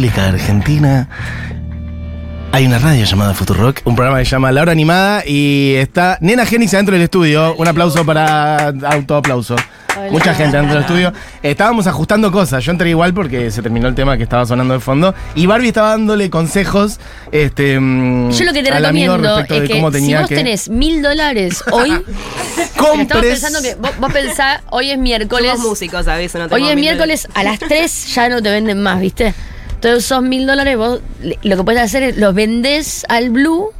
República Argentina hay una radio llamada Futurock, un programa que se llama La Hora Animada y está Nena Genix adentro del estudio. Un aplauso para autoaplauso. Hola. Mucha gente dentro del estudio. Estábamos ajustando cosas. Yo entré igual porque se terminó el tema que estaba sonando de fondo. Y Barbie estaba dándole consejos. Este, mm, Yo lo que te recomiendo respecto es de que cómo si vos que tenés mil dólares hoy, estamos compres. pensando que vos, vos pensás, hoy es miércoles, Somos músicos, ¿sabes? No hoy es miércoles, a las 3 ya no te venden más, ¿viste? Entonces esos mil dólares vos lo que puedes hacer es los vendés al Blue,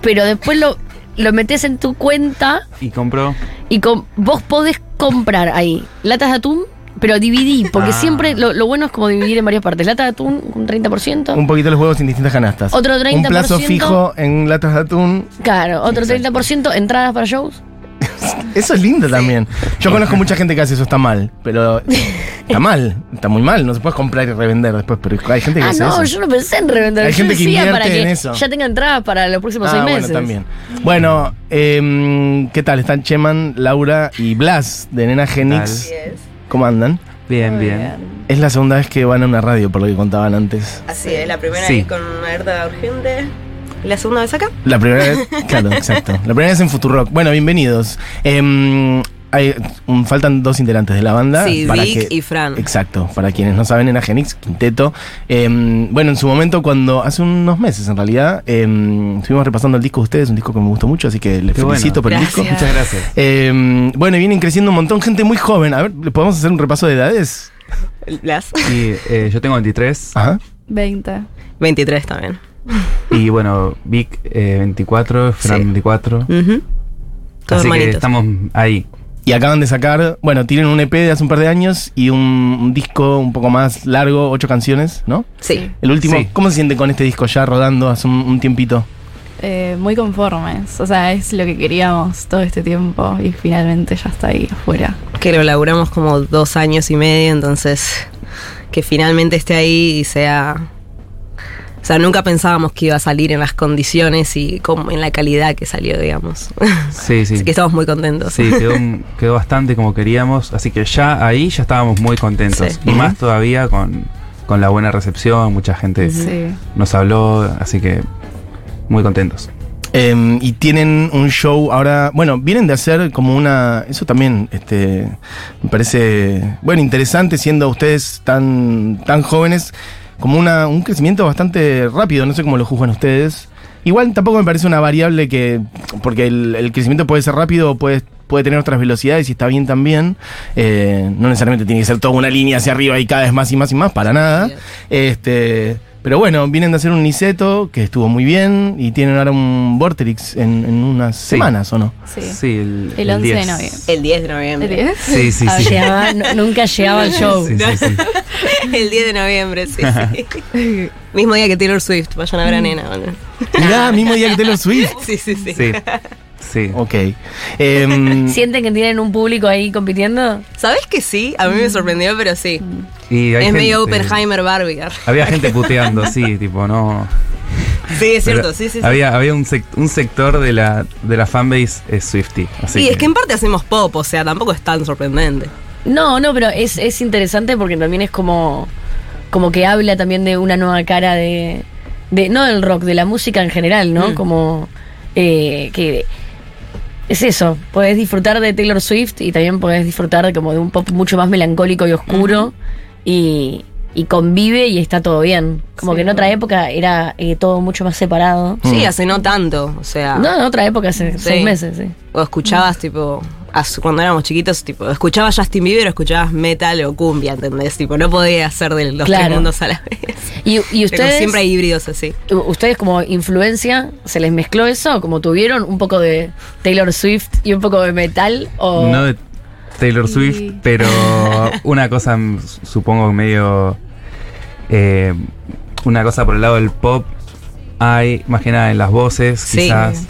pero después lo, lo metés en tu cuenta Y compró. y con, vos podés comprar ahí latas de atún, pero dividí, porque Ah. siempre lo, lo bueno es como dividir en varias partes. Lata de atún, un 30%. Un poquito los huevos en distintas canastas. Otro Un 30%. plazo fijo en latas de atún. Claro, otro 30% entradas para shows. Eso es lindo también. Yo conozco mucha gente que hace eso, está mal. Pero está mal, está muy mal. No se puede comprar y revender después. Pero hay gente que Ah, hace no, eso. yo no pensé en revender. Hay yo gente que invierte para que en eso. ya tenga entradas para los próximos Ah, seis bueno, meses. también. Bueno, em, ¿qué tal? Están Cheman, Laura y Blas de Nena Genix. ¿Cómo andan? Bien, bien. Es la segunda vez que van a una radio, por lo que contaban antes. Así es, la primera Sí. vez con una alerta urgente. ¿Y la segunda vez acá? La primera vez, claro, exacto. La primera vez en Futurock. Bueno, bienvenidos. Em, hay, um, faltan dos integrantes de la banda. Sí, para Vic que- y Fran. Exacto, para quienes no saben, en Agenix, Quinteto. Em, bueno, en su momento, cuando hace unos meses en realidad, em, estuvimos repasando el disco de ustedes, un disco que me gustó mucho, así que les Qué felicito por el disco. Muchas gracias. Bueno, y vienen creciendo un montón, gente muy joven. A ver, ¿le podemos hacer un repaso de edades? Las Y eh, yo tengo 23. Ajá. 20. 23 también. Y bueno, Vic eh, 24, Fran Sí. 24. Ujú. Todos Así que estamos ahí. Y acaban de sacar, bueno, tienen un EP de hace un par de años y un, un disco un poco más largo, ocho canciones, ¿no? Sí. El último, Sí. ¿cómo se siente con este disco ya rodando hace un, un tiempito? Eh, muy conformes. O sea, es lo que queríamos todo este tiempo y finalmente ya está ahí afuera. Que lo laburamos como dos años y medio, entonces que finalmente esté ahí y sea... O sea, nunca pensábamos que iba a salir en las condiciones y como en la calidad que salió, digamos. Sí, sí. Así que estamos muy contentos. Sí, quedó, quedó bastante como queríamos. Así que ya ahí ya estábamos muy contentos. Sí. Y más todavía con, con la buena recepción. Mucha gente Sí. nos habló. Así que muy contentos. Em, y tienen un show ahora, bueno, vienen de hacer como una, eso también, este, me parece, bueno, interesante siendo ustedes tan, tan jóvenes, como una, un crecimiento bastante rápido, no sé cómo lo juzgan ustedes. Igual tampoco me parece una variable que, porque el, el crecimiento puede ser rápido puede, puede tener otras velocidades y está bien también. Eh, no necesariamente tiene que ser toda una línea hacia arriba y cada vez más y más y más, para nada. Este, pero bueno, vienen de hacer un Niceto que estuvo muy bien y tienen ahora un Vorterix en, en unas Sí. semanas, ¿o no? Sí. Sí, el, El 11 de 10. noviembre. El 10 de ¿El noviembre. 10? Sí, sí, Ah, sí. Llegaba- no- nunca llegaba al show. Sí, sí, sí. El 10 de noviembre, sí. sí. Mismo día que Taylor Swift. Vayan a ver a Nena. bueno. Mirá, mismo día que Taylor Swift. Sí, sí, sí. Sí. Ok. Em, ¿Sienten que tienen un público ahí compitiendo? ¿Sabes que sí? A mí me sorprendió, pero sí. Y hay Es medio gente- Oppenheimer Barbie. Había gente puteando, sí, tipo, no. Sí, es cierto, Pero sí, sí. sí. Había, había un, sec- un sector de la, de la fanbase es Swifty. Así Sí, es que en parte hacemos pop, o sea, tampoco es tan sorprendente. No, no, pero es, es interesante porque también es como, como que habla también de una nueva cara de, de no del rock, de la música en general, ¿no? Mm. Como eh, que es eso, podés disfrutar de Taylor Swift y también podés disfrutar de como de un pop mucho más melancólico y oscuro y, y convive y está todo bien. Como Sí, que en otra época era eh, todo mucho más separado. Sí, hace no tanto, o sea. No, en otra época hace Sí. seis meses, sí. O escuchabas, tipo, cuando éramos chiquitos, tipo, escuchabas Justin Bieber o escuchabas metal o cumbia, ¿entendés? Tipo, no podía ser de los Claro. tres mundos a la vez. Y, y Pero ustedes... siempre hay híbridos así. ¿Ustedes como influencia se les mezcló eso? ¿Como tuvieron un poco de Taylor Swift y un poco de metal? O... No de Taylor. Swift, pero una cosa, mm, supongo, medio. eh, una cosa por el lado del pop. Hay, más que nada en las voces, Sí. quizás.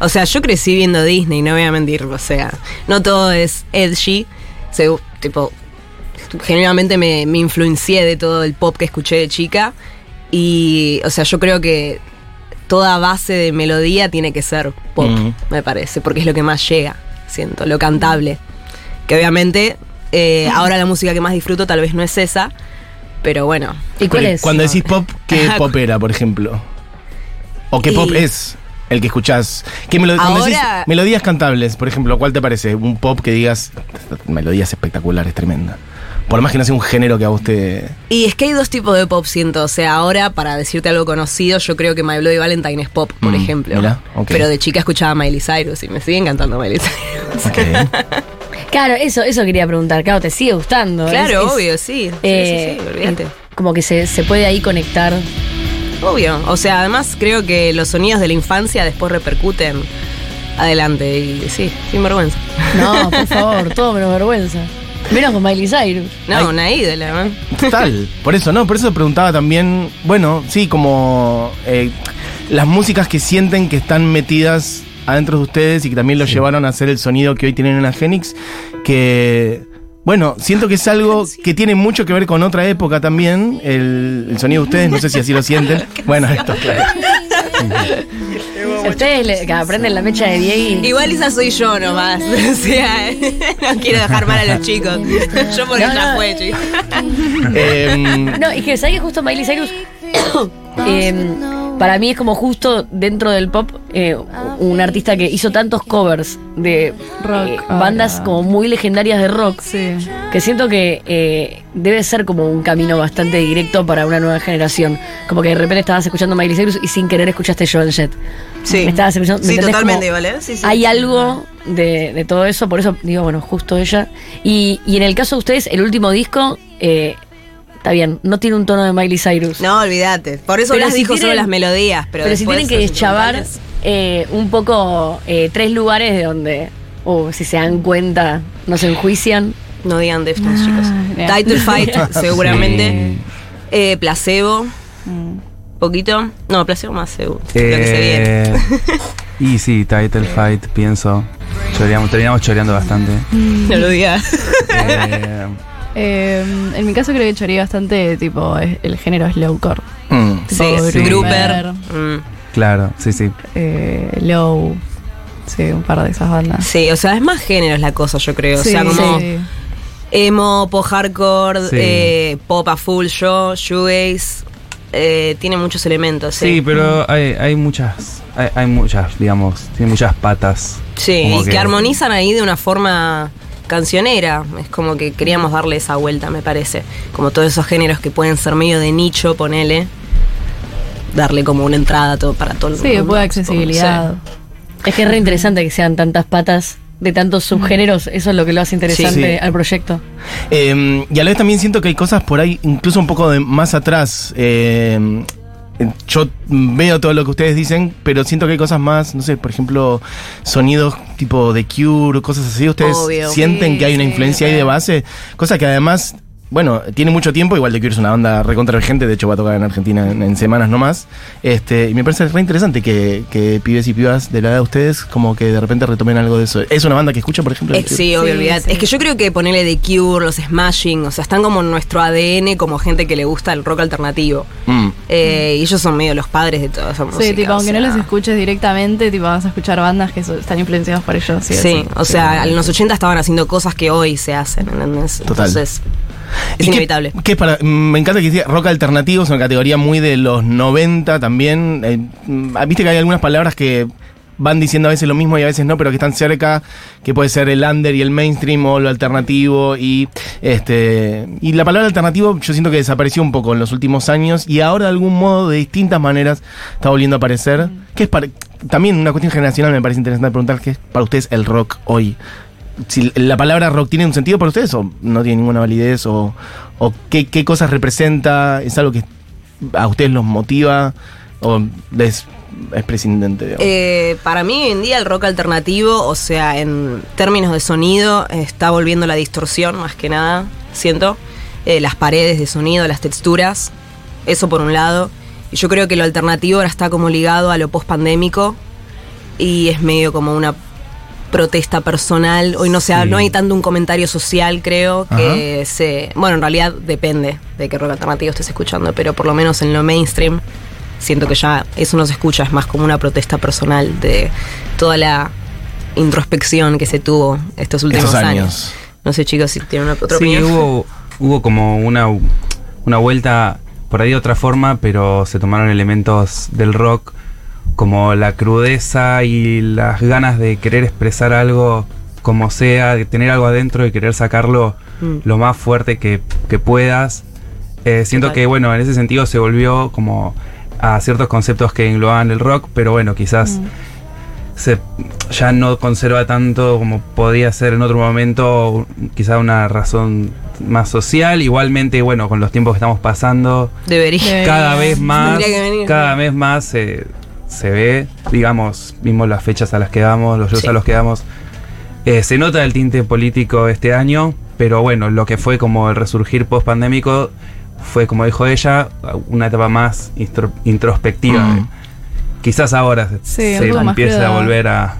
O sea, yo crecí viendo Disney, no voy a mentir. O sea, no todo es edgy. Se- tipo, genuinamente me, me influencié de todo el pop que escuché de chica. Y, o sea, yo creo que toda base de melodía tiene que ser pop, Mm. me parece, porque es lo que más llega, siento, lo cantable. Que obviamente eh, ahora la música que más disfruto tal vez no es esa, Pero bueno. ¿Y cuál Pero es? Cuando decís pop, ¿qué pop era, por ejemplo? ¿O qué Y- pop es el que escuchás? ¿Qué melo- decís melodías cantables, por ejemplo, ¿cuál te parece? Un pop que digas, melodías espectaculares, tremenda. Por más que no sea un género que a vos te... Y es que hay dos tipos de pop, siento. O sea, ahora, para decirte algo conocido, yo creo que My Bloody Valentine es pop, por Mm, ejemplo. mira, ok. Pero de chica escuchaba Miley Cyrus y me sigue encantando Miley Cyrus. Ok. Claro, eso, eso quería preguntar. Claro, te sigue gustando. claro, Es- es, obvio, sí. Sí, eh, sí, sí, olvídate. Como que se, se puede ahí conectar. Obvio. O sea, además creo que los sonidos de la infancia después repercuten adelante. Y sí, sin vergüenza. No, por favor, todo menos vergüenza. Menos con Miley Cyrus. No, Ay. una ídola, ¿no? Total, por eso, ¿no? Por eso preguntaba también, bueno, sí, como eh, las músicas que sienten que están metidas adentro de ustedes y que también los llevaron a hacer el sonido que hoy tienen en Agenix, que, bueno, siento que es algo que tiene mucho que ver con otra época también, el, el sonido de ustedes, no sé si así lo sienten. Bueno, esto, claro. Ustedes le- que aprenden la mecha de Diego. Igual esa soy yo nomás. O sea, no quiero dejar mal a los chicos. Yo por No, ella no. fue, chicos. Em, No, es que sabes que justo Miley Cyrus eh, para mí es como justo dentro del pop eh, un artista que hizo tantos covers de Rock, eh, ahora. bandas como muy legendarias de rock Sí. que siento que eh, debe ser como un camino bastante directo para una nueva generación. Como que de repente estabas escuchando Miley Cyrus y sin querer escuchaste Joan Jett. Sí. Me estabas escuchando. ¿me Sí, totalmente, Como ¿vale? Sí, sí. Hay algo de, de todo eso, por eso digo, bueno, justo ella. Y, y en el caso de ustedes, el último disco, eh, está bien, no tiene un tono de Miley Cyrus. No, olvídate. Por eso Pero las si dijo solo tienen- las melodías. Pero, Pero, si tienen que deschavar eh, un poco eh, tres lugares de donde, o si se dan cuenta, no se enjuician. No digan Deftones, Ah, chicos. Title Fight, seguramente. Sí. Eh, placebo, Mm. poquito. No, placebo más seguro. Lo que se viene. Eh, y sí, Title Fight, pienso. Choreamos, terminamos choreando bastante. No lo digas. Eh, en mi caso creo que choreé bastante tipo el género slowcore. mm. Sí. Grouper. Mm, claro, sí, sí. eh, Low. Sí, un par de esas bandas. Sí, o sea, es más géneros la cosa, yo creo. o Sí, sea, como sí. emo, pop hardcore, Sí. eh, pop a full show, shoegaze. Eh, tiene muchos elementos. Sí, Sí, pero hay, hay muchas, hay, hay muchas, digamos, tiene muchas patas. Sí, y que, armonizan ahí de una forma cancionera. Es como que queríamos darle esa vuelta, me parece. Como todos esos géneros que pueden ser medio de nicho, ponele. Darle como una entrada todo, para todo el Sí, mundo. puede accesibilidad. Es que es re interesante que sean tantas patas de tantos subgéneros. Eso es lo que lo hace interesante Sí. Sí. al proyecto. Eh, y a la vez también siento que hay cosas por ahí, incluso un poco de más atrás. Eh, yo veo todo lo que ustedes dicen, pero siento que hay cosas más, no sé, por ejemplo, sonidos tipo de Cure, cosas así. ¿Ustedes Obvio. sienten Sí, que hay una sí, influencia ahí de base? Cosa que además, bueno, tiene mucho tiempo, igual The Cure es una banda recontra de hecho va a tocar en Argentina en, en semanas nomás. Este, y me parece re interesante que, que pibes y pibas de la edad de ustedes como que de repente retomen algo de eso. ¿Es una banda que escucha, por ejemplo? Eh, The Cure? sí, obvio, Sí. Es que yo creo que ponerle The Cure, los Smashing, o sea, están como en nuestro ADN como gente que le gusta el rock alternativo. Mm. Eh, y ellos son medio los padres de toda esa música. Sí, tipo, aunque no los escuches directamente, tipo, vas a escuchar bandas que están influenciadas por ellos. Sí, Sí, o sea, en los 80 estaban haciendo cosas que hoy se hacen, ¿entendés? Total. Entonces, ¿Y es inevitable. para, mm, me encanta que diga rock alternativo, es una categoría muy de los 90 también. Eh, mm, Viste que hay algunas palabras que van diciendo a veces lo mismo y a veces no, pero que están cerca, que puede ser el under y el mainstream o lo alternativo. Y este y la palabra alternativo yo siento que desapareció un poco en los últimos años y ahora de algún modo, de distintas maneras, está volviendo a aparecer. Que es para, también una cuestión generacional me parece interesante preguntar qué es para ustedes el rock hoy si la palabra rock tiene un sentido para ustedes o no tiene ninguna validez o, qué, cosas representa, es algo que a ustedes los motiva o es, es prescindente. Eh, para mí hoy en día el rock alternativo, o sea, en términos de sonido, está volviendo la distorsión más que nada, siento. Eh, las paredes de sonido, las texturas, eso por un lado. Y yo creo que lo alternativo ahora está como ligado a lo post-pandémico y es medio como una protesta personal. Hoy no, se ha- Sí. no hay tanto un comentario social, creo, que se... Bueno, en realidad depende de qué rock alternativo estés escuchando, pero por lo menos en lo mainstream siento que ya eso no se escucha, es más como una protesta personal de toda la introspección que se tuvo estos últimos años. años. No sé, chicos, si tienen una, otra Sí, opinión. hubo, hubo como una, una vuelta por ahí de otra forma, pero se tomaron elementos del rock como la crudeza y las ganas de querer expresar algo como sea, de tener algo adentro y querer sacarlo Mm. lo más fuerte que, que puedas. Eh, siento Total. que, bueno, en ese sentido se volvió como a ciertos conceptos que englobaban el rock, pero bueno, quizás Mm. se, ya no conserva tanto como podía ser en otro momento, quizá una razón más social. Igualmente, bueno, con los tiempos que estamos pasando, Debería. Cada vez más, venir. cada vez más se- se ve, digamos, mismo las fechas a las que damos, los shows Sí. a los que damos. Eh, se nota el tinte político este año, pero bueno, lo que fue como el resurgir post pandémico fue, como dijo ella, una etapa más introspectiva. Mm. Quizás ahora se- Sí, empiece a volver a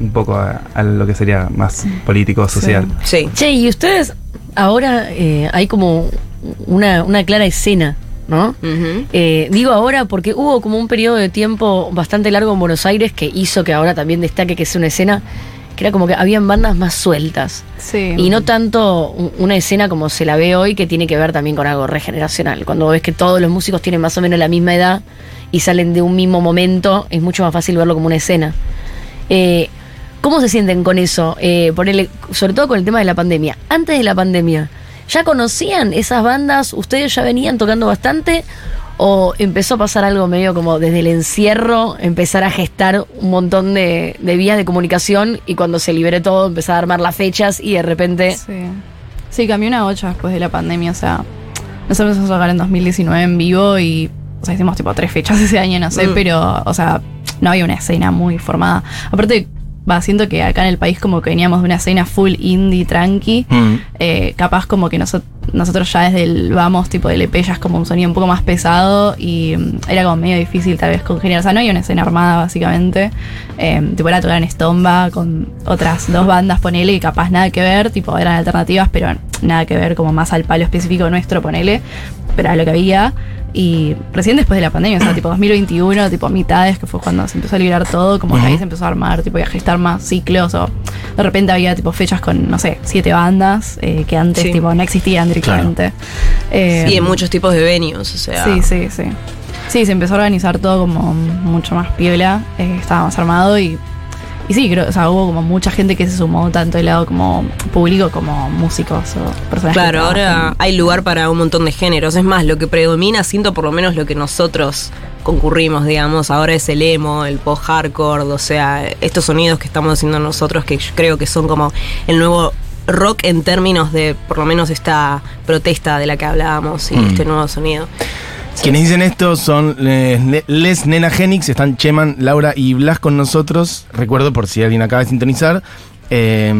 un poco a, a lo que sería más político, social. Sí. Che, y ustedes ahora eh, hay como una, una clara escena, ¿no? Eh, digo ahora porque hubo como un periodo de tiempo bastante largo en Buenos Aires que hizo que ahora también destaque que sea una escena que era como que habían bandas más sueltas. Sí. Y no tanto un- una escena como se la ve hoy, que tiene que ver también con algo regeneracional. Cuando ves que todos los músicos tienen más o menos la misma edad y salen de un mismo momento, es mucho más fácil verlo como una escena. Eh, ¿Cómo se sienten con eso? Eh, sobre todo con el tema de la pandemia. Antes de la pandemia, ¿ya conocían esas bandas? ¿Ustedes ya venían tocando bastante? ¿O empezó a pasar algo medio como desde el encierro, empezar a gestar un montón de, de vías de comunicación y cuando se libere todo, empezar a armar las fechas y de repente... Sí. Sí, cambió una ocho después de la pandemia. O sea, nosotros empezamos a tocar en 2019 en vivo y. O sea, hicimos tipo tres fechas ese año, no sé, Mm. pero, o sea, no había una escena muy formada. Aparte, va, siento que acá en el país como que veníamos de una escena full indie, tranqui. Mm. Eh, capaz como que noso- nosotros ya desde el vamos, tipo del EP, ya es como un sonido un poco más pesado y mm, era como medio difícil tal vez congeniar. O sea, no había una escena armada básicamente. Eh, tipo era tocar en Stomba con otras dos bandas, ponele, y capaz nada que ver, tipo eran alternativas, pero nada que ver como más al palo específico nuestro, ponele. Pero era lo que había. Y recién después de la pandemia, o sea, tipo 2021, tipo mitades, que fue cuando se empezó a liberar todo, como que ahí se empezó a armar, tipo, y a gestar más ciclos, o de repente había tipo fechas con, no sé, siete bandas, eh, que antes Sí. tipo no existían directamente. Eh, Y en muchos tipos de venues, o sea. Sí, sí, sí. Sí, se empezó a organizar todo como mucho más piola, eh, estaba más armado y, y sí, creo, o sea, hubo como mucha gente que se sumó, tanto del lado como público como músicos o personas Claro, ahora hay lugar para un montón de géneros. Es más, lo que predomina, siento por lo menos lo que nosotros concurrimos, digamos, ahora es el emo, el post-hardcore, o sea, estos sonidos que estamos haciendo nosotros que yo creo que son como el nuevo rock en términos de por lo menos esta protesta de la que hablábamos y Mm. este nuevo sonido. Quienes dicen esto son eh, Les Nena Genix, están Cheman, Laura y Blas con nosotros. Recuerdo por si alguien acaba de sintonizar. Eh,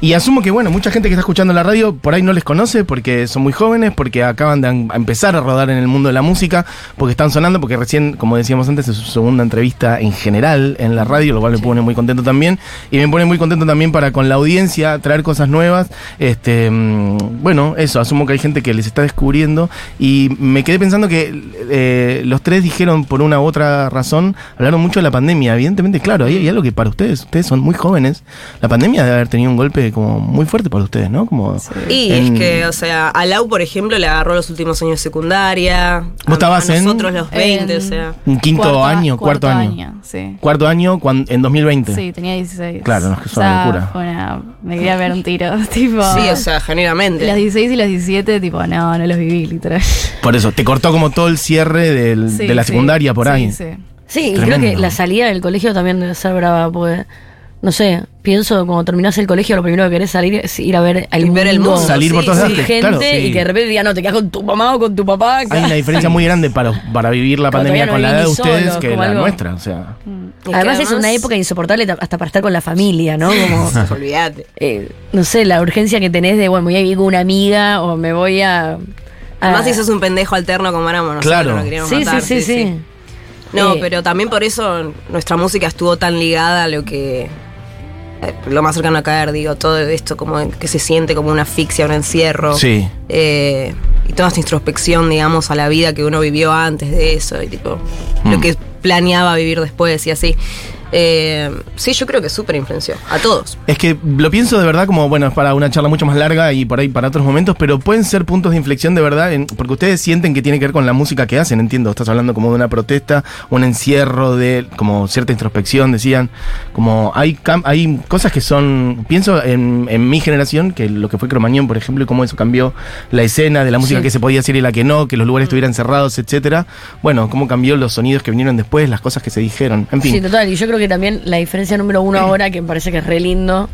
y asumo que, bueno, mucha gente que está escuchando la radio por ahí no les conoce porque son muy jóvenes, porque acaban de em- empezar a rodar en el mundo de la música, porque están sonando, porque recién, como decíamos antes, es su segunda entrevista en general en la radio, lo cual me pone muy contento también. Y me pone muy contento también para con la audiencia traer cosas nuevas. Este, mm, bueno, eso, asumo que hay gente que les está descubriendo. Y me quedé pensando que eh, los tres dijeron por una u otra razón, hablaron mucho de la pandemia. Evidentemente, claro, hay, hay algo que para ustedes, ustedes son muy jóvenes. La pandemia debe haber tenido un golpe como muy fuerte para ustedes, ¿no? Como Y en- es que, o sea, a Lau, por ejemplo, le agarró los últimos años de secundaria. ¿Vos a- estabas a en- nosotros los 20, o sea. un quinto año, cuarto, año. Sí. Cuarto año cuan- en 2020. Sí, tenía 16. Claro, no, es que es O una sea, locura. una- me quería ver un tiro, tipo. Sí, o sea, genuinamente. Las 16 y las 17, tipo, no, no los viví, literal. Por eso, te cortó como todo el cierre del- Sí, de la sí. secundaria por Sí, ahí. Sí, Sí, y Tremendo. creo que la salida del colegio también debe ser brava, porque, no sé, pienso cuando terminás el colegio lo primero que querés salir es ir a ver el Y mundo. ver el mundo, Salir por sí, todas sí. partes, gente claro. y que de repente diga, no, te quedas con tu mamá o con tu papá. Hay una diferencia muy grande para, para vivir la Como pandemia no con la edad de ustedes solos, que la algo- nuestra. O sea, que Además, es una época insoportable ta- hasta para estar con la familia, ¿no? Como, Olvídate. eh, no sé, la urgencia que tenés de, bueno, me voy a vivir con una amiga o me voy a... a- Además, si sos un pendejo alterno como éramos nosotros, Claro. nos queríamos Sí, matar, sí, sí, sí. No, Eh, pero también por eso nuestra música estuvo tan ligada a lo que. Eh, lo más cercano a caer, digo, todo esto como que se siente como una asfixia, un encierro. sí. Eh, y toda esta introspección, digamos, a la vida que uno vivió antes de eso y tipo Mm. lo que planeaba vivir después y así. Eh, sí, yo creo que súper influenció a todos. Es que lo pienso de verdad como, bueno, es para una charla mucho más larga y por ahí para otros momentos, pero pueden ser puntos de inflexión de verdad, en- porque ustedes sienten que tiene que ver con la música que hacen, entiendo, estás hablando como de una protesta, un encierro de como cierta introspección, decían, como hay, hay cosas que son, pienso en, en mi generación, que lo que fue Cromañón, por ejemplo, y cómo eso cambió la escena de la música Sí. que se podía hacer y la que no, que los lugares estuvieran cerrados, etcétera. Bueno, cómo cambió los sonidos que vinieron después, las cosas que se dijeron, en fin. Sí, total. Y yo creo que también la diferencia número uno ahora, que me parece que es re lindo,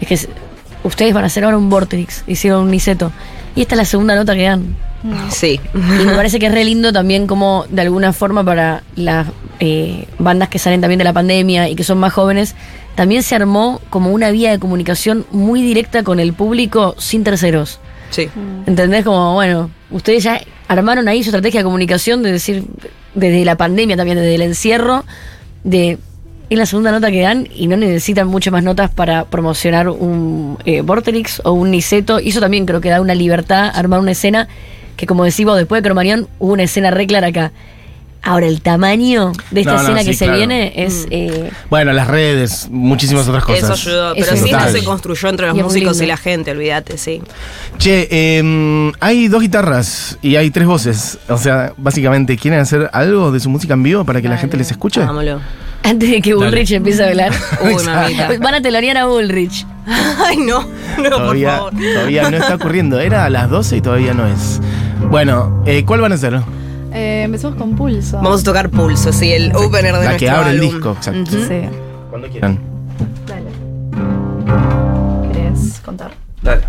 es que ustedes van a hacer ahora un Vortex, hicieron un Niceto. Y esta es la segunda nota que dan. Sí. Y me parece que es re lindo también como de alguna forma para las eh, bandas que salen también de la pandemia y que son más jóvenes, también se armó como una vía de comunicación muy directa con el público sin terceros. Sí. ¿Entendés? Como, bueno, ustedes ya armaron ahí su estrategia de comunicación de decir, desde la pandemia también, desde el encierro, de es la segunda nota que dan y no necesitan muchas más notas para promocionar un eh, Vorterix o un Niceto. Y eso también creo que da una libertad armar una escena que, como decimos, después de Cromañón hubo una escena re clara acá. Ahora, el tamaño de esta No, no, escena que se claro. viene es. eh, Bueno, las redes, muchísimas otras cosas. Eso ayudó. Pero Eso sí, total. esto se construyó entre los Y músicos y la gente, olvídate, sí. Che, eh, hay dos guitarras y hay tres voces. O sea, básicamente, ¿quieren hacer algo de su música en vivo para que la gente les escuche? Vámonos. Antes de que Bullrich empiece a hablar. Uy, mamita. Van a telonear a Bullrich. Ay, no. No, por Todavía, favor. todavía no está ocurriendo. Era a las 12 y todavía no es. Bueno, eh, ¿cuál van a hacer? Eh, empezamos con pulso. Vamos a tocar Pulso, sí, el opener de La nuestro que abre el disco, exacto. Ujú. Sí. Cuando quieran. Dale. ¿Querés contar? Dale.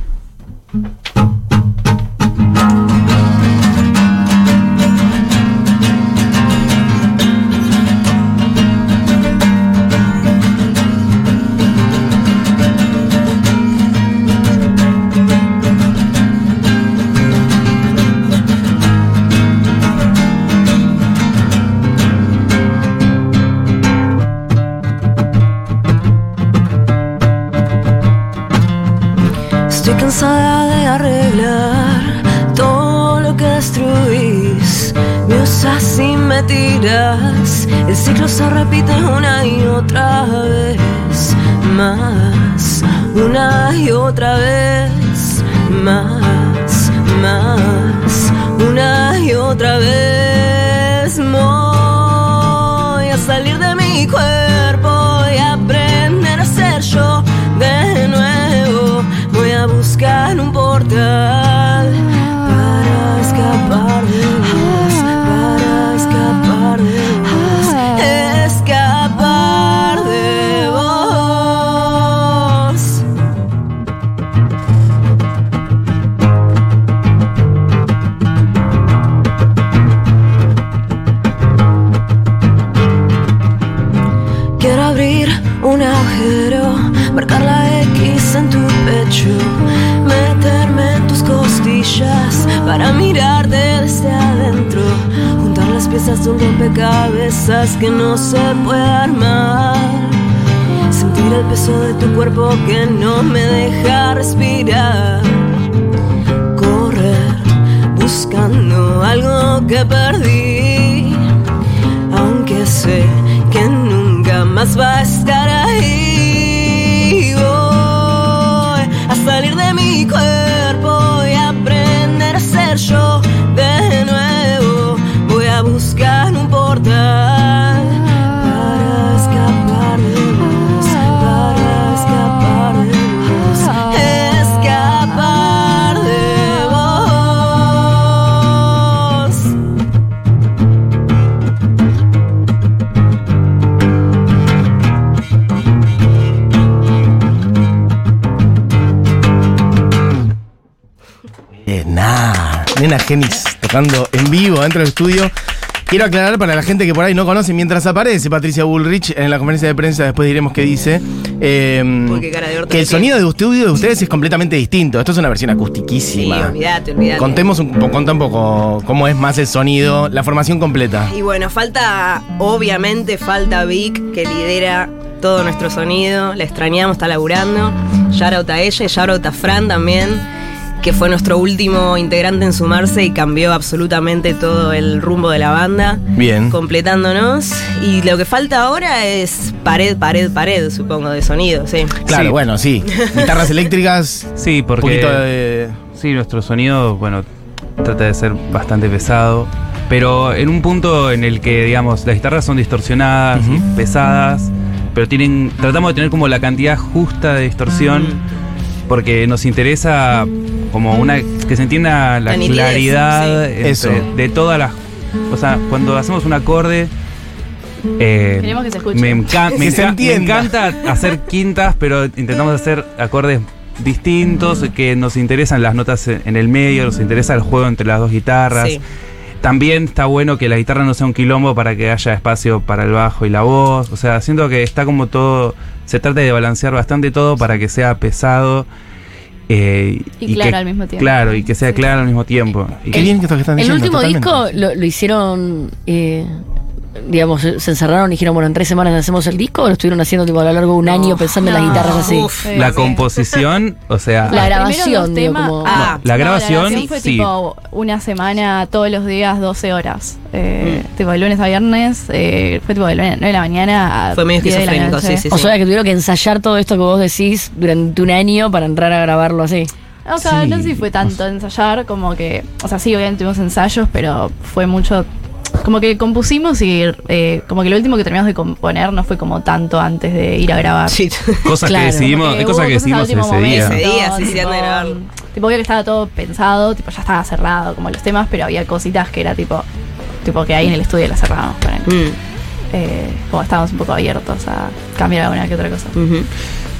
El ciclo se repite una y otra vez. Más, una y otra vez. Más, más, una y otra vez. Voy a salir de mi cuerpo y aprender a ser yo de nuevo. Voy a buscar un portal nena Genis tocando en vivo dentro del estudio. Quiero aclarar para la gente que por ahí no conoce, mientras aparece Patricia Bullrich en la conferencia de prensa, después diremos qué dice, eh, cara de que el sonido de estudio de ustedes es completamente distinto. Esto es una versión Sí, acustiquísima. olvídate, olvídate. Contemos un, contá un poco cómo es más el sonido, la formación completa. Y bueno, falta, obviamente falta Vic, que lidera todo nuestro sonido. La extrañamos, está laburando. Out a ella y a Fran también. Que fue nuestro último integrante en sumarse y cambió absolutamente todo el rumbo de la banda. Bien. Completándonos. Y lo que falta ahora es pared, pared, pared, supongo, de sonido, sí. Claro, Sí. bueno, sí. Guitarras eléctricas, Sí, un porque. poquito de. Sí, nuestro sonido, bueno, trata de ser bastante pesado. Pero en un punto en el que, digamos, las guitarras son distorsionadas y pesadas, pero tienen. Tratamos de tener como la cantidad justa de distorsión. Porque nos interesa como una. que se entienda la, La nitidez, claridad sí. entre- Eso. de todas las. O sea, cuando hacemos un acorde. eh, Queremos que se escuche. Me, enca- me Que se enca- me entienda. encanta hacer quintas, pero intentamos hacer acordes distintos, que nos interesan las notas en en el medio, nos interesa el juego entre las dos guitarras. Sí. También está bueno que la guitarra no sea un quilombo para que haya espacio para el bajo y la voz. O sea, siento que está como todo. Se trata de balancear bastante todo para que sea pesado. eh, Y claro que- al mismo tiempo. Claro, y que sea Sí. claro al mismo tiempo. Y Qué que- bien que están El diciendo. último totalmente. disco lo, lo hicieron, eh, digamos, se encerraron y dijeron, bueno, en tres semanas hacemos el disco, o lo estuvieron haciendo tipo, a lo largo de un año pensando en las guitarras así. Uf. La sí. composición, o sea. La grabación, primeros dos digo, temas- como- Ah, la No, grabación, fue sí. tipo una semana, todos los días, 12 horas. Eh, Mm. Tipo de lunes a viernes, eh, fue tipo de 9 de la mañana a Fue medio 10 de la esquizofrénico, sí, sí, O sea que tuvieron que ensayar todo esto que vos decís durante un año para entrar a grabarlo así. O sea, Sí. no sé si fue tanto ensayar como que. O sea, sí, obviamente tuvimos ensayos, pero fue mucho. Como que compusimos y eh, como que lo último que terminamos de componer no fue como tanto antes de ir a grabar. Sí. Cosas Claro, que decidimos, cosas que cosas al decidimos ese día. momento, Ese día, sí, sí, tipo. Tipo, que estaba todo pensado, tipo, ya estaba cerrado como los temas, pero había cositas que era tipo. Tipo que ahí en el estudio las cerramos. ponele. Mm, Eh, como estábamos un poco abiertos a cambiar alguna que otra cosa. ujú.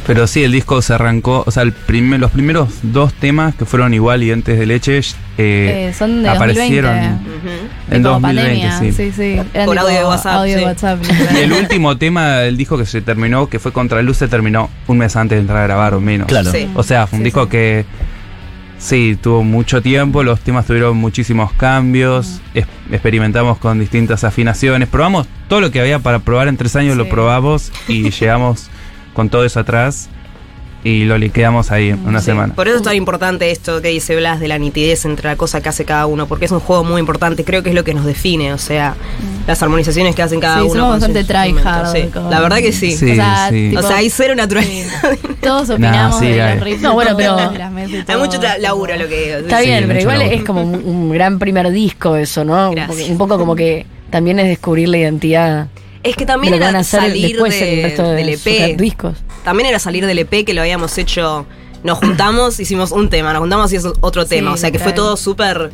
Pero sí, el disco se arrancó, o sea, el primer- los primeros dos temas que fueron igual y antes de leche eh, Eh, son de aparecieron 2020. Ujú. En Tipo 2020, pandemia, sí. sí, Por audio de WhatsApp, Audio de sí. WhatsApp. Y el último tema del disco que se terminó, que fue Contraluz, se terminó un mes antes de entrar a grabar o menos. Claro. Sí. O sea, fue un Sí, disco sí. que sí, tuvo mucho tiempo, los temas tuvieron muchísimos cambios, es- experimentamos con distintas afinaciones, probamos todo lo que había para probar en tres años, lo probamos y llegamos con todo eso atrás y lo liquidamos ahí en una Sí, semana. Por eso es tan importante esto que dice Blas de la nitidez entre la cosa que hace cada uno, porque es un juego muy importante, creo que es lo que nos define, o sea, las armonizaciones que hacen cada Sí, uno. somos bastante tryhard sí. La verdad que sí. Sí, o sea, sí. tipo, O sea, hay cero naturalidad. todos opinamos sí, de hay. los ritmos. No, bueno, pero- de Hay mucho laburo lo que Está Sí, bien, pero igual laburo. es como un, un gran primer disco eso, ¿no? Un Gracias. poco- Un poco como que también es descubrir la identidad Es que de también era salir después en el de- resto de del EP. discos. También era salir del EP que lo habíamos hecho. Nos juntamos, hicimos un tema, nos juntamos y es otro Sí, tema. O sea que fue todo súper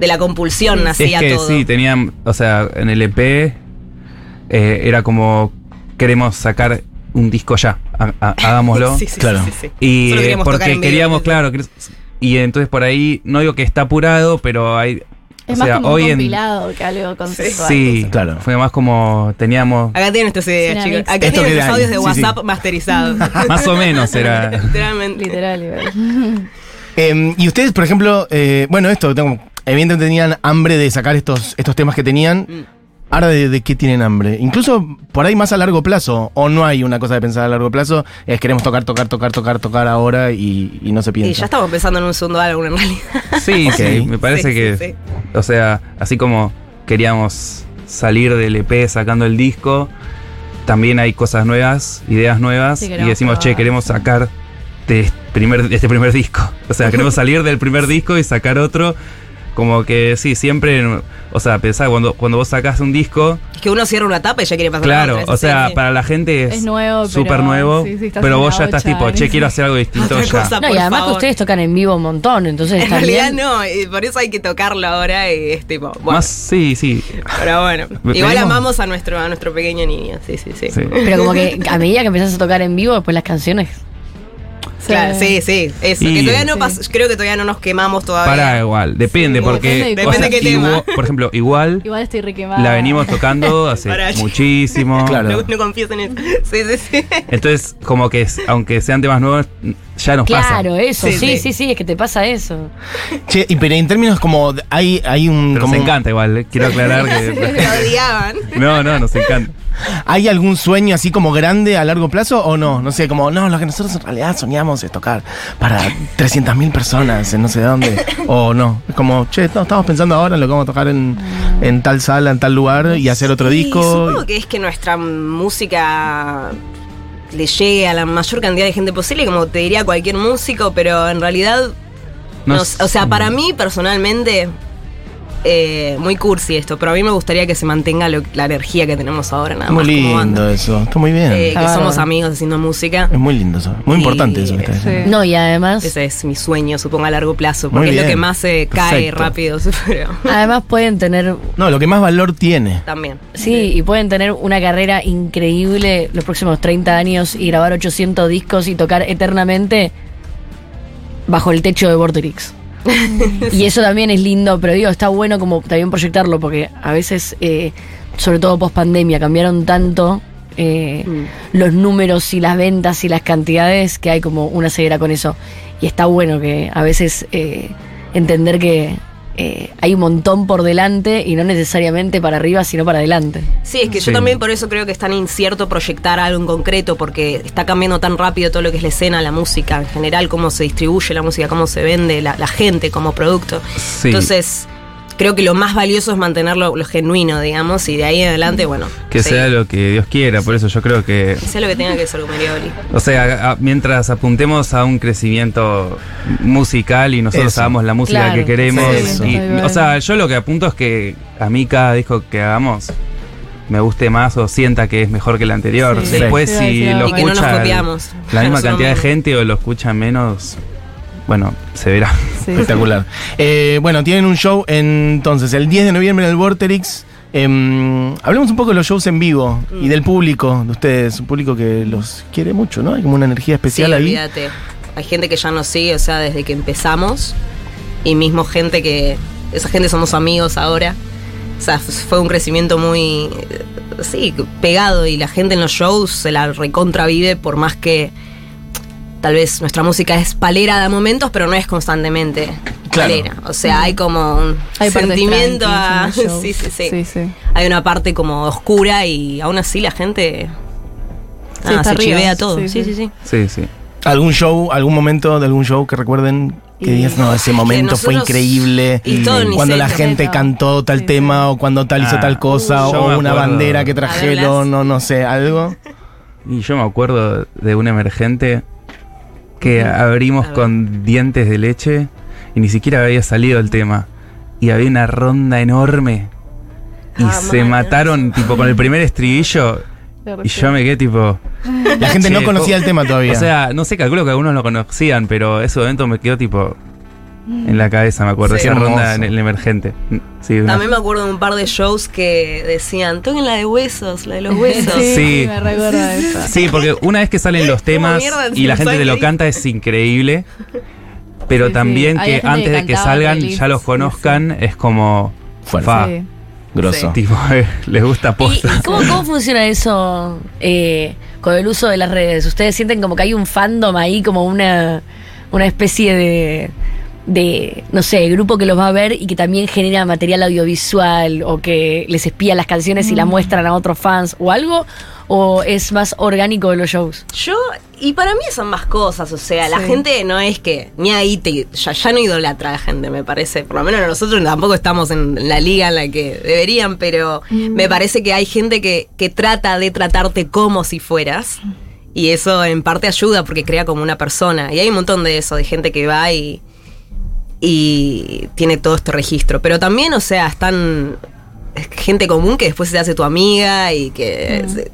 de la compulsión, nacía es que todo. sí, tenían, o sea, en el EP eh, era como queremos sacar un disco ya, ha- ha- hagámoslo. Sí, sí, Claro. sí, sí, sí. Y Solo queríamos tocar porque en queríamos, claro, y entonces por ahí, no digo que está apurado, pero hay, Es o más sea, como hoy un en... compilado que algo conceptual. Sí, Claro. Fue más como teníamos, Acá tienen estas ideas, chicos. Acá Esto tienen los audios de ahí, sí, sí. WhatsApp masterizados. más o menos era... Literalmente. Literal, igual. Eh, y ustedes, por ejemplo, eh, bueno, esto, tengo, evidentemente tenían hambre de sacar estos, estos temas que tenían. Mm. Ahora, de, de qué tienen hambre? Incluso por ahí más a largo plazo, o no hay una cosa de pensar a largo plazo, es queremos tocar, tocar, tocar, tocar, tocar ahora y, y no se Y piensa. ya estamos pensando en un segundo álbum en realidad. Sí, sí, me parece Sí, que, sí, sí. o sea, así como queríamos salir del EP sacando el disco, también hay cosas nuevas, ideas nuevas, Sí, y decimos, che, queremos sacar de este primer, de este primer disco. O sea, queremos salir del primer disco y sacar otro. Como que sí, siempre, o sea, pensá, cuando, cuando vos sacás un disco, Es que uno cierra una tapa y ya quiere pasar la claro, otra, o sea, sí. para la gente es Es nuevo, súper pero- nuevo, sí, pero vos ya estás tipo, che, sí. quiero hacer algo distinto Otra ya. cosa. No, y además que ustedes tocan en vivo un montón, entonces En realidad también. no, y por eso hay que tocarlo ahora y es tipo, bueno, Más, sí, sí. pero bueno. Igual amamos a nuestro, a nuestro pequeño niño, sí, sí, sí. sí. Pero como que a medida que empezás a tocar en vivo, después las canciones. Claro, sí, sí, eso. Y- que todavía no Sí. creo que todavía no nos quemamos todavía. Para igual, depende, Sí, porque depende de o sea, Depende qué igual- tema. por ejemplo, igual Igual estoy requemada. la venimos tocando hace Para- muchísimo. Claro. No, no confíes en eso. Sí, sí, sí. Entonces, como que es- aunque sean temas nuevos, ya nos pasa. Claro, eso, Sí, sí, sí, sí. sí, es que te pasa eso. Che, y pero en términos como, hay, hay un... Pero como nos encanta igual, eh, quiero aclarar Lo que... odiaban. No, no, nos encanta. ¿Hay algún sueño así como grande a largo plazo o no? No sé, como, no, lo que nosotros en realidad soñamos es tocar para 300.000 personas en no sé dónde. O no, es como, che, no, estamos pensando ahora en lo que vamos a tocar en, en tal sala, en tal lugar y hacer otro Sí, disco. Supongo que es que nuestra música le llegue a la mayor cantidad de gente posible, como te diría cualquier músico, pero en realidad, No o sea, para mí personalmente, eh, muy cursi esto, pero a mí me gustaría que se mantenga lo- la energía que tenemos ahora, nada Muy más como banda. lindo eso, está muy bien. Eh, que somos amigos haciendo música. es muy lindo eso, muy y- importante eso que sí. No, y además, Ese es mi sueño, supongo, a largo plazo, Muy porque es lo que más se cae rápido, pero además pueden tener No, lo que más valor tiene. también. Sí, y pueden tener una carrera increíble los próximos 30 años y grabar 800 discos y tocar eternamente bajo el techo de Vorterix. y eso también es lindo, pero digo, está bueno como también proyectarlo porque a veces, eh, sobre todo post pandemia, cambiaron tanto eh, Mm. los números y las ventas y las cantidades que hay como una ceguera con eso. Y está bueno que a veces eh, entender que eh, hay un montón por delante y no necesariamente para arriba, sino para adelante. Sí, es que Sí. yo también por eso creo que es tan incierto proyectar algo en concreto, porque está cambiando tan rápido todo lo que es la escena, la música en general, cómo se distribuye la música, cómo se vende, la, la gente como producto. Sí. Entonces, creo que lo más valioso es mantenerlo lo genuino, digamos, y de ahí en adelante, bueno. Que sí, sea lo que Dios quiera, por eso yo creo que que sea lo que tenga que ser Merioli. O sea, a- mientras apuntemos a un crecimiento musical y nosotros Eso. hagamos la música Claro, que queremos. eso. y- o sea, yo lo que apunto es que a mí cada disco que hagamos me guste más o sienta que es mejor que el anterior. Sí. Después, Sí. si Sí, lo no escucha copiamos. la misma cantidad de gente o lo escucha menos, bueno, se verá. Sí, Espectacular. Eh, bueno, tienen un show entonces el 10 de noviembre en el Vorterix. Em, hablemos un poco de los shows en vivo y del público de ustedes, un público que los quiere mucho, ¿no? Hay como una energía especial sí, ahí. olvídate. Hay gente que ya nos sigue, o sea, desde que empezamos. Y mismo gente que. Esa gente somos amigos ahora. O sea, fue un crecimiento muy. eh, Sí, pegado. Y la gente en los shows se la recontravive por más que. Tal vez nuestra música es palera de momentos, pero no es constantemente Claro. palera. O sea, hay como un Hay sentimiento a. shows. Sí, sí, sí, Sí, sí. Hay una parte como oscura y aún así la gente. está se arriba. chivea todo. Sí, sí, sí. sí. sí. ¿Algún show, algún momento de algún show que recuerden que digas, no, ese momento fue increíble? y todo en cuando la gente cantó tal Sí, tema o cuando tal hizo Ah, tal cosa uh, o una acuerdo. bandera que trajeron, no, no sé, algo. Y yo me acuerdo de un emergente que abrimos con dientes de leche y ni siquiera había salido el tema. Y había una ronda enorme. Y Ah, se man. mataron tipo con el primer estribillo. Y yo me quedé tipo. La gente no conocía co- el tema todavía. O sea, no sé, calculo que algunos lo conocían, pero ese momento me quedó tipo en la cabeza, me acuerdo. Sí. Esa ronda en el emergente. Sí, una- También me acuerdo de un par de shows que decían, toquen la de huesos, la de los huesos. Sí, Sí. me recuerdo eso. Sí, porque una vez que salen los temas mierda y la gente te lo canta es increíble. Pero también que antes que de que salgan ya los sí, conozcan es como Fuerte. fa, Sí. Grosso. Sí. tipo eh, les gusta ¿Y posta. y cómo, cómo funciona eso eh, con el uso de las redes? ¿Ustedes sienten como que hay un fandom ahí, como una, una especie de, de, no sé, grupo que los va a ver y que también genera material audiovisual o que les espía las canciones y las muestran a otros fans o algo? ¿O es más orgánico de los shows? Yo, y para mí son más cosas, o sea, la gente no es que, ni ahí te, ya, ya no idolatra a la gente, me parece. Por lo menos nosotros tampoco estamos en la liga en la que deberían, pero me parece que hay gente que, que trata de tratarte como si fueras. Y eso en parte ayuda porque crea como una persona. Y hay un montón de eso, de gente que va y, y tiene todo este registro. Pero también, o sea, están es gente común que después se hace tu amiga y que se-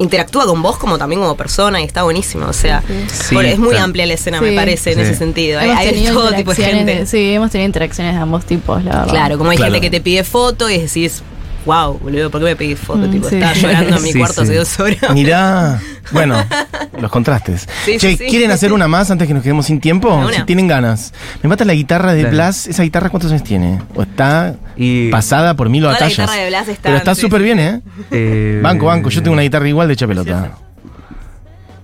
interactúa con vos como también como persona y está buenísimo. O sea, Sí, por- es muy está- amplia la escena, Sí. me parece, en ese sentido. Hay, Hemos todo tipo de gente. sí, hemos tenido interacciones de ambos tipos, la verdad. Claro, como hay Claro. gente que te pide foto y decís, wow, boludo, ¿por qué me pedís foto? Mm, tipo, sí. estaba llorando en mi Sí, cuarto sí. hace dos horas. Mirá, bueno, los contrastes. Sí, che, sí, sí. ¿quieren hacer una más antes que nos quedemos sin tiempo? Una. Si tienen ganas. Me mata la guitarra de Dale. Blas. ¿Esa guitarra cuántos años tiene? ¿O está Y pasada por mil Toda la batallas? guitarra de Blas está- Pero está súper sí. bien, ¿eh? eh, Banco, banco. Yo tengo una guitarra igual de hecha pelota.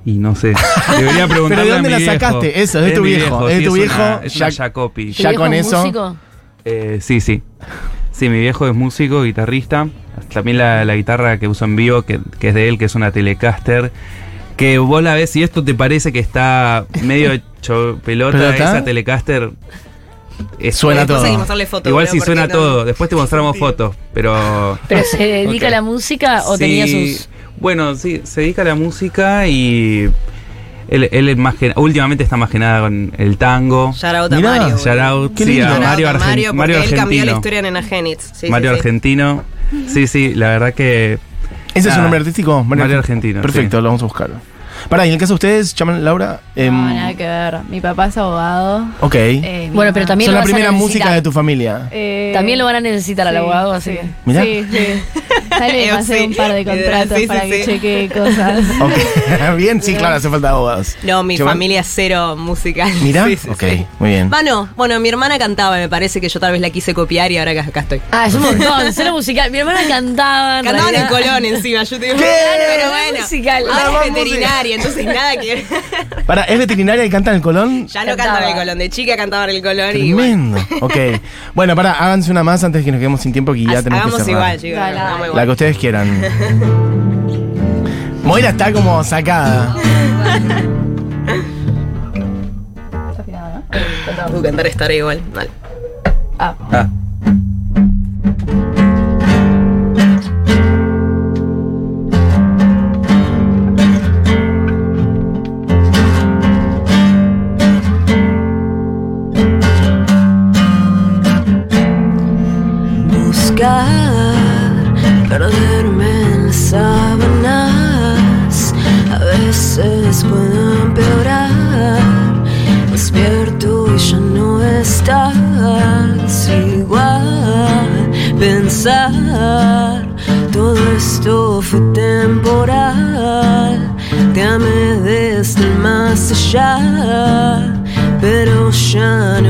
Y no sé. Debería preguntarle ¿Pero de dónde a mi la viejo. sacaste? Eso, es de tu mi viejo, es de tu viejo, Es una ya-. ¿Tu Ya viejo con es eso- músico? Eh, sí, sí. Sí, mi viejo es músico, guitarrista. También la, la guitarra que uso en vivo, que, que es de él, que es una Telecaster. Que vos la ves y esto te parece que está medio hecho pelota, ¿Pelota? esa Telecaster. es- Suena todo. Igual sí porque suena no- todo. Después te mostramos fotos, pero. ¿Pero se dedica a la música o Sí, tenía sus...? Bueno, sí, se dedica a la música y. Él, él es más que, últimamente está más que nada con el tango. Shout out a Mirá, Mario. Shout out, sí, lindo. a Mario, Argen- Mario, porque Mario él cambió la Argentino. historia en Enagenitz. Sí, Mario sí, sí. Argentino. Sí, sí, la verdad que. ¿Ese es su nombre artístico? Mario Argentino, Perfecto, sí. lo vamos a buscar. Pará, y en el caso de ustedes, llaman Laura. Em, No, nada que ver. Mi papá es abogado. ok. eh, Bueno, pero también Son lo la vas a primera necesitar. música de tu familia. Eh, También lo van a necesitar al sí, abogado, así sí. que... Mirá. Sí, sí. Dale, Eh, pasé sí. un par de contratos Sí, sí, para sí. que chequee cosas. Ok, bien, sí, claro, hace falta abogados. No, mi Llevan- familia es cero musical. Mirá, Sí, sí, ok, sí. muy bien. Va, no. Bueno, mi hermana cantaba, me parece que yo tal vez la quise copiar y ahora acá, acá estoy. Ah, es un montón, cero musical. Mi hermana cantaba. Cantaban en. Colón encima, yo te. Pero bueno, musical. ahora es veterinaria, entonces nada que Pará, ¿es veterinaria y canta en el Colón? Ya no Cantaba. cantaba en el Colón, de chica cantaba en el Colón y bueno. Tremendo. Ok. Bueno, pará, háganse una más antes que nos quedemos sin tiempo que ya tenemos que cerrar. igual, igual. La que ustedes quieran. Moira está como sacada. Está ¿no? Cantar estaré igual. Dale. Ah, Ah, perderme en las sábanas. A veces puedo empeorar. Despierto y ya no estás igual. Pensar, todo esto fue temporal. Te amé desde el más allá, pero ya no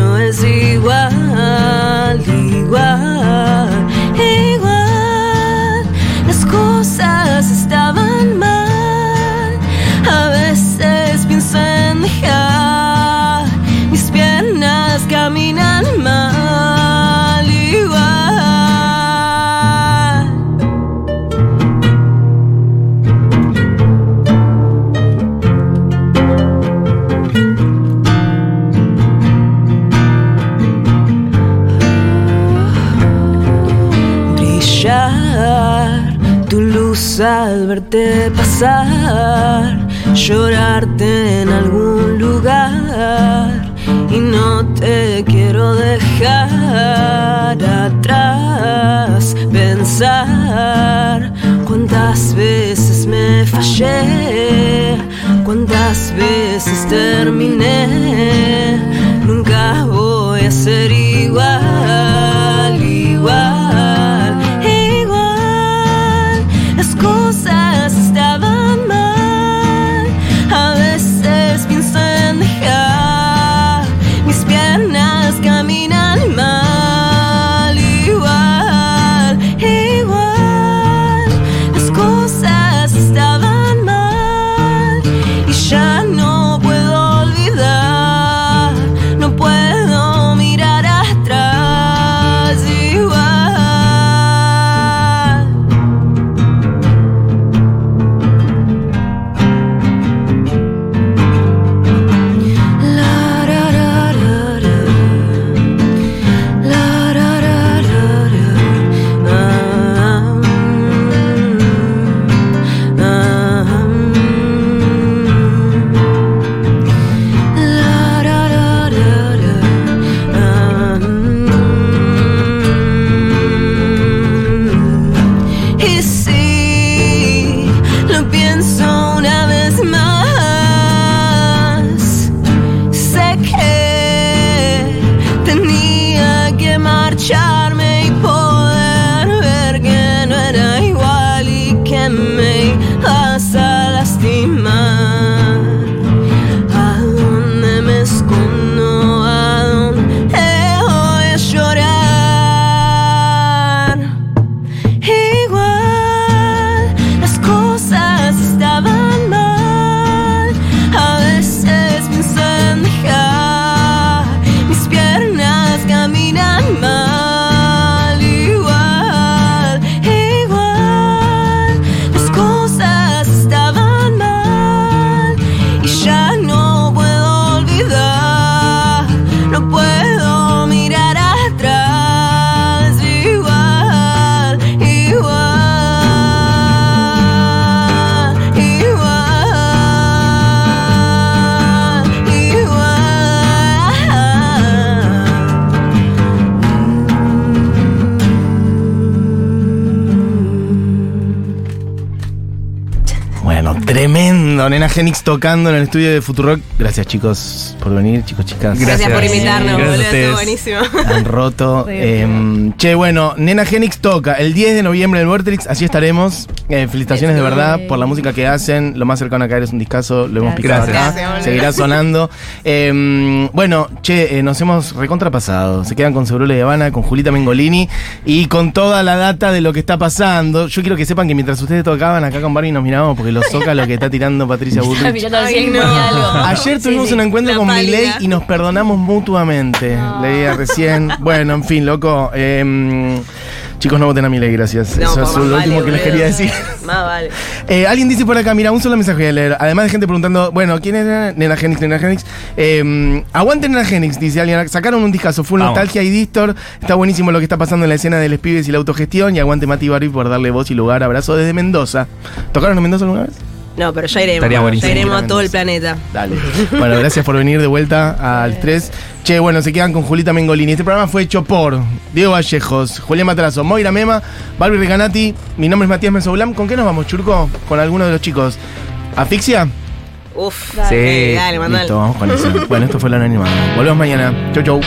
al verte pasar, llorarte en algún lugar y no te quiero dejar atrás, pensar cuántas veces me fallé, cuántas veces terminé, nunca voy a ser igual, So, of his mouth. Tremendo, Nena Genix tocando en el estudio de Futurock. Gracias chicos por venir, chicos, chicas. Gracias, por invitarnos, Gracias a boludo. ustedes. Estuvo buenísimo. Han roto. Eh, che, bueno, Nena Genix toca el 10 de noviembre en el Vortex, allí estaremos. Eh, felicitaciones de verdad por la música que hacen. Lo más cercano a caer es un discazo, lo hemos picado Gracias. acá. Seguirá sonando. Eh, bueno, che, eh, nos hemos recontrapasado. Se quedan con Segurola y Habana, con Julita Mengolini y con toda la data de lo que está pasando. Yo quiero que sepan que mientras ustedes tocaban acá con Barbie nos mirábamos porque los toca lo que está tirando Patricia Bullrich. Ay, no. Ayer tuvimos sí. un encuentro La con pálida. Milei y nos perdonamos mutuamente. Leía recién. Bueno, en fin, loco. eh, chicos, no voten a Milei, gracias. No, Eso es lo vale, último que les quería decir. Más vale. Eh, alguien dice por acá, mira, un solo mensaje voy a leer. Además de gente preguntando, bueno, ¿quién es Nena Genix? Nena Genix. Eh, aguante Nena Genix, dice alguien. Sacaron un discazo, full Vamos. nostalgia y distor. Está buenísimo lo que está pasando en la escena de los pibes y la autogestión. Y aguante Mati Barbie por darle voz y lugar. Abrazo desde Mendoza. ¿Tocaron en Mendoza alguna vez? No, pero ya iremos. Estaría buenísimo. Ya iremos a todo el planeta. Dale. Bueno, gracias por venir de vuelta al 3. Che, bueno, se quedan con Julita Mengolini. Este programa fue hecho por Diego Vallejos, Julián Matrazo, Moira Mema, Barbie Reganati. Mi nombre es Matías Mesoulam. ¿Con qué nos vamos, Churco? Con alguno de los chicos. ¿Asfixia? Uf. Sí. Dale, mandale. Listo, vamos con eso. Bueno, esto fue la anónima. Volvemos mañana. Chau, chau.